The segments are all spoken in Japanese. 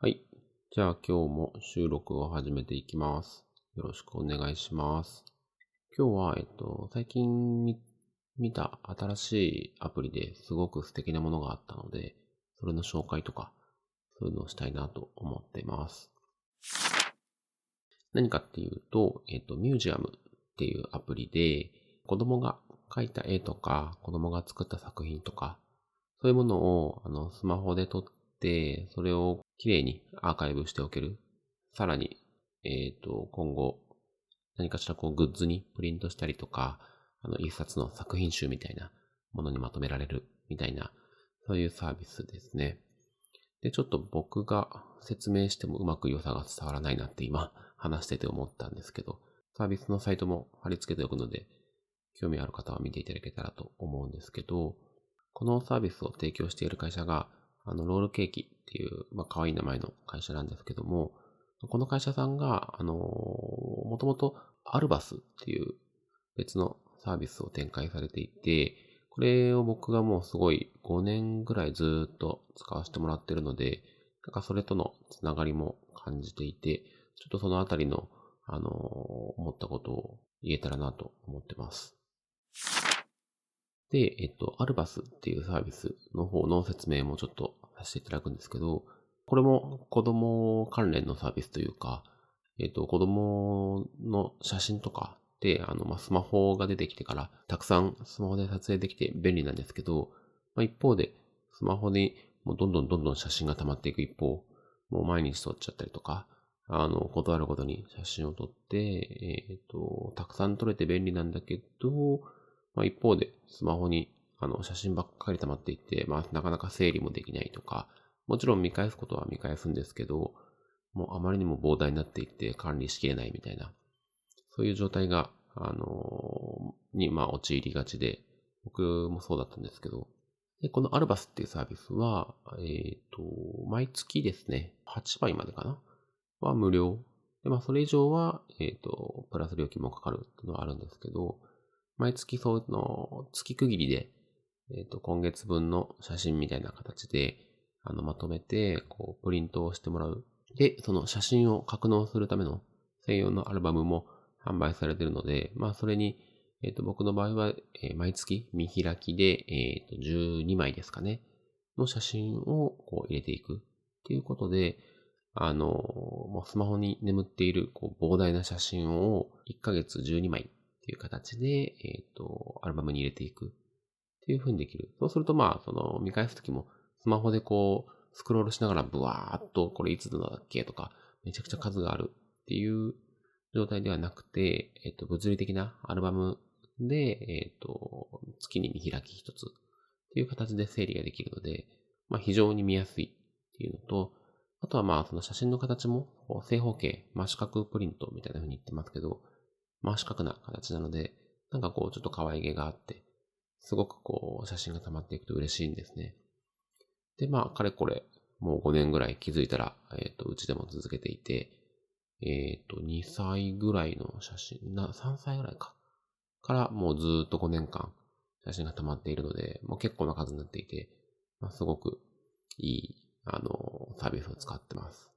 はい。じゃあ今日も収録を始めていきます。よろしくお願いします。今日は、えっと、最近見た新しいアプリですごく素敵なものがあったので、それの紹介とか、そういうのをしたいなと思っています。何かっていうと、えっと、ミュージアムっていうアプリで、子供が描いた絵とか、子供が作った作品とか、そういうものを、あの、スマホで撮って、それをきれいにアーカイブしておける。さらに、えっ、と、今後、何かしらこうグッズにプリントしたりとか、あの、一冊の作品集みたいなものにまとめられるみたいな、そういうサービスですね。で、ちょっと僕が説明してもうまく良さが伝わらないなって今話してて思ったんですけど、サービスのサイトも貼り付けておくので、興味ある方は見ていただけたらと思うんですけど、このサービスを提供している会社が、あの、ロールケーキっていう、まあ、可愛い名前の会社なんですけども、この会社さんが、あの、もともとアルバスっていう別のサービスを展開されていて、これを僕がもうすごい5年ぐらいずっと使わせてもらってるので、なんかそれとのつながりも感じていて、ちょっとそのあたりの、あの、思ったことを言えたらなと思ってます。で、えっと、アルバスっていうサービスの方の説明もちょっとさせていただくんですけど、これも子供関連のサービスというか、えっと、子供の写真とかで、あの、ま、スマホが出てきてから、たくさんスマホで撮影できて便利なんですけど、まあ、一方で、スマホにもうどんどんどんどん写真が溜まっていく。一方、もう毎日撮っちゃったりとか、あの、断るごとに写真を撮って、えっ、と、たくさん撮れて便利なんだけど、まあ、一方で、スマホに、あの、写真ばっかり溜まっていて、まあ、なかなか整理もできないとか、もちろん見返すことは見返すんですけど、もうあまりにも膨大になっていって管理しきれないみたいな、そういう状態が、あのに、まあ、陥りがちで、僕もそうだったんですけど、で、このアルバスっていうサービスは、えっ、と、毎月ですね、8倍までかなは無料。で、まあ、それ以上は、えっ、と、プラス料金もかかるっていうのはあるんですけど、毎月その月区切りで、えっ、と、今月分の写真みたいな形で、あの、まとめて、こう、プリントをしてもらう。で、その写真を格納するための専用のアルバムも販売されているので、まあ、それに、えっ、と、僕の場合は、えー毎月見開きで、えっ、と、12枚ですかね、の写真をこう入れていくっていうことで、あの、もうスマホに眠っているこう膨大な写真を1ヶ月12枚っていう形で、えっ、と、アルバムに入れていく。っていう風にできる。そうすると、まあ、その、見返すときも、スマホでこう、スクロールしながら、ブワーっと、これいつだっけとか、めちゃくちゃ数がある。っていう状態ではなくて、えっ、と、物理的なアルバムで、えっ、と、月に見開き一つ。っていう形で整理ができるので、まあ、非常に見やすい。っていうのと、あとはまあ、その写真の形も、正方形、真四角プリントみたいな風に言ってますけど、真四角な形なので、なんかこう、ちょっと可愛げがあって、すごくこう、写真が溜まっていくと嬉しいんですね。で、まあ、かれこれ、もう5年ぐらい気づいたら、えっ、と、うちでも続けていて、えっ、と、2歳ぐらいの写真、な、3歳ぐらいか。から、もうずっと5年間、写真が溜まっているので、もう結構な数になっていて、まあ、すごくいい、あの、サービスを使ってます。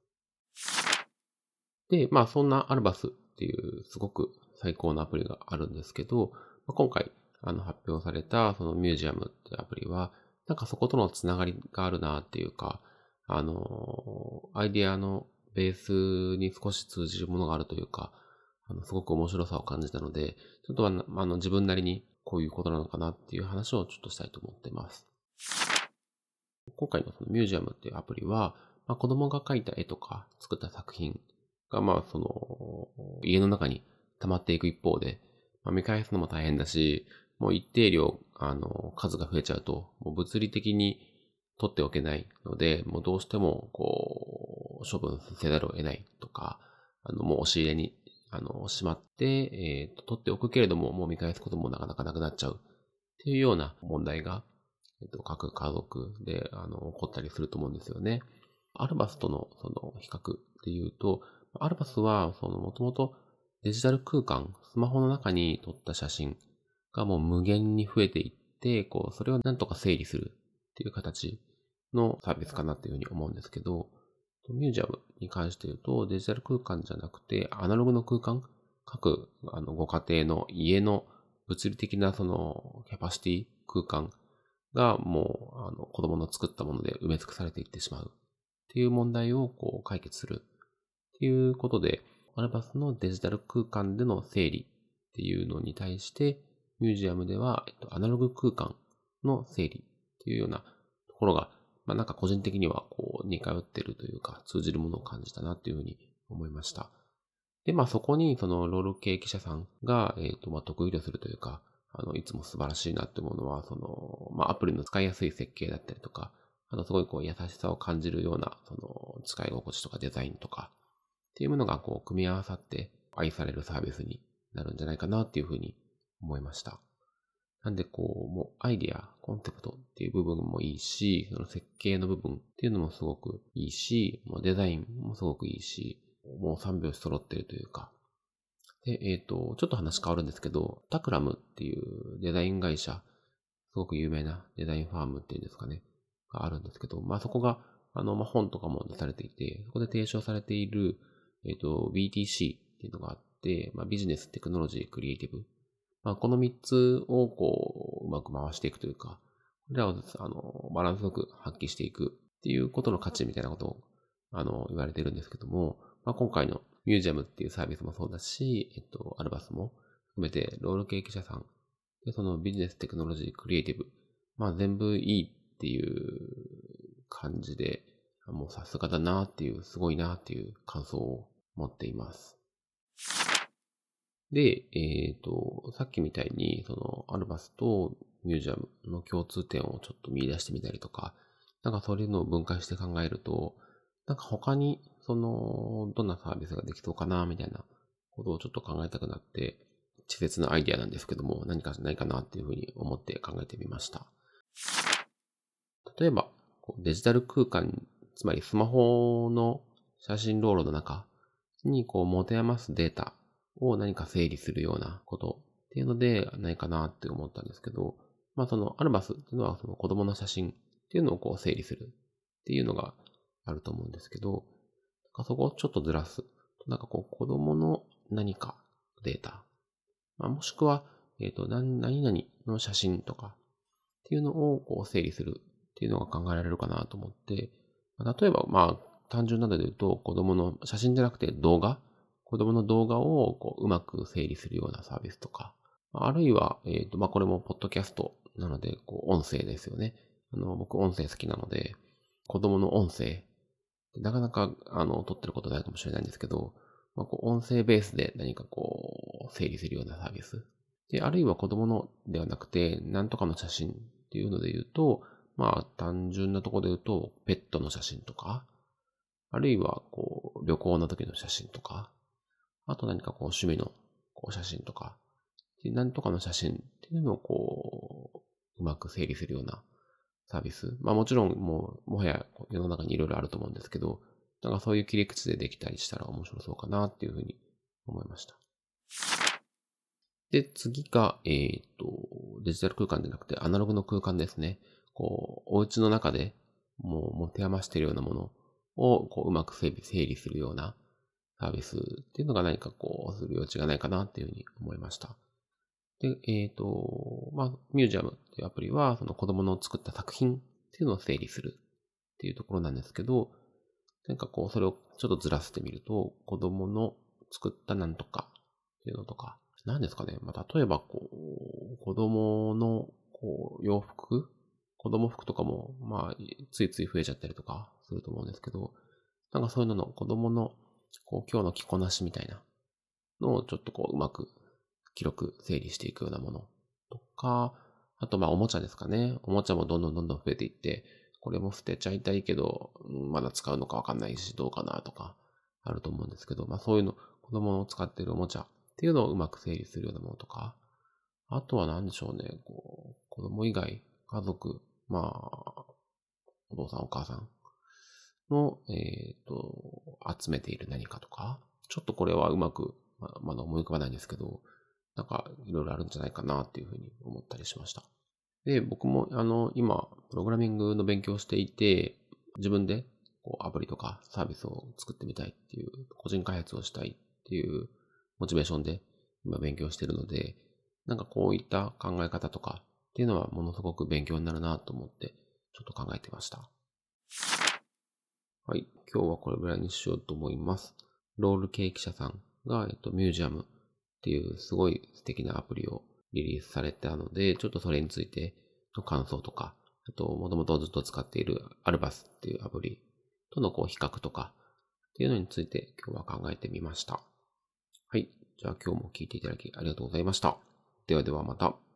で、まあ、そんなアルバスっていう、すごく最高のアプリがあるんですけど、今回、あの、発表された、そのミュージアムってアプリは、なんかそことのつながりがあるなっていうか、あの、アイディアのベースに少し通じるものがあるというか、あの、すごく面白さを感じたので、ちょっと、あの自分なりにこういうことなのかなっていう話をちょっとしたいと思っています。今回のそのミュージアムっていうアプリは、まあ、子供が描いた絵とか作った作品が、まあ、その、家の中に溜まっていく一方で、まあ、見返すのも大変だし、もう一定量、あの、数が増えちゃうと、もう物理的に取っておけないので、もうどうしても、こう、処分せざるを得ないとか、あの、もう押し入れに、あの、しまって、えっ、と、取っておくけれども、もう見返すこともなかなかなくなっちゃうっていうような問題が、えっ、と、各家族で、あの、起こったりすると思うんですよね。アルバスとの、その、比較で言うと、アルバスは、その、もともとデジタル空間、スマホの中に撮った写真がもう無限に増えていって、こう、それをなんとか整理するっていう形のサービスかなっていうふうに思うんですけど、ミュージアムに関して言うと、デジタル空間じゃなくて、アナログの空間、各あのご家庭の家の物理的なそのキャパシティ空間がもうあの子供の作ったもので埋め尽くされていってしまうっていう問題をこう解決するっていうことで、アルバスのデジタル空間での整理っていうのに対して、ミュージアムでは、えっと、アナログ空間の整理っていうようなところが、まあなんか個人的にはこう似通ってるというか通じるものを感じたなっていうふうに思いました。で、まあそこにそのロール系記者さんが、えっ、と、まあ得意とするというか、あの、いつも素晴らしいなって思うのは、その、まあアプリの使いやすい設計だったりとか、あとすごいこう優しさを感じるような、その、使い心地とかデザインとか、っていうものがこう組み合わさって愛されるサービスになるんじゃないかなっていうふうに思いました。なんでこう、もうアイディア、コンセプトっていう部分もいいし、その設計の部分っていうのもすごくいいし、もうデザインもすごくいいし、もう3拍子揃ってるというか。で、えっ、ー、と、ちょっと話変わるんですけど、タクラムっていうデザイン会社、すごく有名なデザインファームっていうんですかね、があるんですけど、まあそこが、あの、まあ本とかも出されていて、そこで提唱されている、えっ、ー、と、BTC っていうのがあって、まあビジネス、テクノロジー、クリエイティブ。まあこの3つをこう、うまく回していくというか、これらを、あの、バランスよく発揮していくっていうことの価値みたいなことを、あの、言われてるんですけども、まあ、今回のミュージアムっていうサービスもそうだし、えっと、アルバスも含めて、ロール系記者さん、で、そのビジネステクノロジー、クリエイティブ、まあ全部いいっていう感じで、もうさすがだなっていう、すごいなっていう感想を持っています。で、えっ、ー、と、さっきみたいに、その、アルバスとミュージアムの共通点をちょっと見出してみたりとか、なんかそういうのを分解して考えると、なんか他にその、どんなサービスができそうかな、みたいなことをちょっと考えたくなって、稚拙なアイディアなんですけども、何かないかなっていうふうに思って考えてみました。例えば、デジタル空間、つまりスマホの写真ロールの中にこう持て余すデータを何か整理するようなことっていうのでないかなって思ったんですけど、まあそのアルバスっていうのはその子供の写真っていうのをこう整理するっていうのがあると思うんですけど、そこをちょっとずらす。なんかこう、子供の何かデータ。まあ、もしくは、えっ、ー、と、何々の写真とかっていうのをこう整理するっていうのが考えられるかなと思って、例えば、まあ、単純なので言うと、子供の写真じゃなくて動画？子供の動画をこううまく整理するようなサービスとか、あるいは、えっ、ー、と、まあ、これもポッドキャストなので、こう、音声ですよね。あの、僕音声好きなので、子供の音声なかなか、あの、撮ってることないかもしれないんですけど、まあ、こう音声ベースで何かこう、整理するようなサービス。で、あるいは子供のではなくて、なんとかの写真っていうので言うと、まあ、単純なところで言うと、ペットの写真とか、あるいは、こう、旅行の時の写真とか、あと何かこう、趣味のこう写真とか、なんとかの写真っていうのをこう、うまく整理するようなサービス。まあもちろんもう、もはや世の中にいろいろあると思うんですけど、なんかそういう切り口でできたりしたら面白そうかなっていうふうに思いました。で、次が、えっ、ー、と、デジタル空間じゃなくてアナログの空間ですね。こう、お家の中でもう持て余しているようなものをこううまく整理整理するようなサービスっていうのが何かこうする余地がないかなっていうふうに思いました。で、えっ、ー、と、まあ、ミュージアムっていうアプリは、その子供の作った作品っていうのを整理するっていうところなんですけど、なんかこう、それをちょっとずらしてみると、子供の作ったなんとかっていうのとか、何ですかね。まあ、例えばこう、子供のこう洋服子供服とかも、まあ、ついつい増えちゃったりとかすると思うんですけど、なんかそういうのの子供の、こう、今日の着こなしみたいなのをちょっとこう、うまく記録、整理していくようなものとか、あとまあおもちゃですかね。おもちゃもどんどんどんどん増えていって、これも捨てちゃいたいけど、まだ使うのかわかんないし、どうかなとか、あると思うんですけど、まあそういうの、子供の使っているおもちゃっていうのをうまく整理するようなものとか、あとは何でしょうね、こう、子供以外、家族、まあ、お父さんお母さんの、えっ、ー、と、集めている何かとか、ちょっとこれはうまく、ままだ思い浮かばないんですけど、なんかいろいろあるんじゃないかなっていうふうに思ったりしました。で、僕もあの、今、プログラミングの勉強をしていて、自分でこうアプリとかサービスを作ってみたいっていう、個人開発をしたいっていうモチベーションで今勉強してるので、なんかこういった考え方とかっていうのはものすごく勉強になるなと思ってちょっと考えてました。はい。今日はこれぐらいにしようと思います。ロールケーキ社さんが、えっと、ミュージアムっていうすごい素敵なアプリをリリースされたので、ちょっとそれについての感想とか、あと、もともとずっと使っているアルバスっていうアプリとのこう比較とかっていうのについて今日は考えてみました。はい。じゃあ今日も聞いていただきありがとうございました。ではではまた。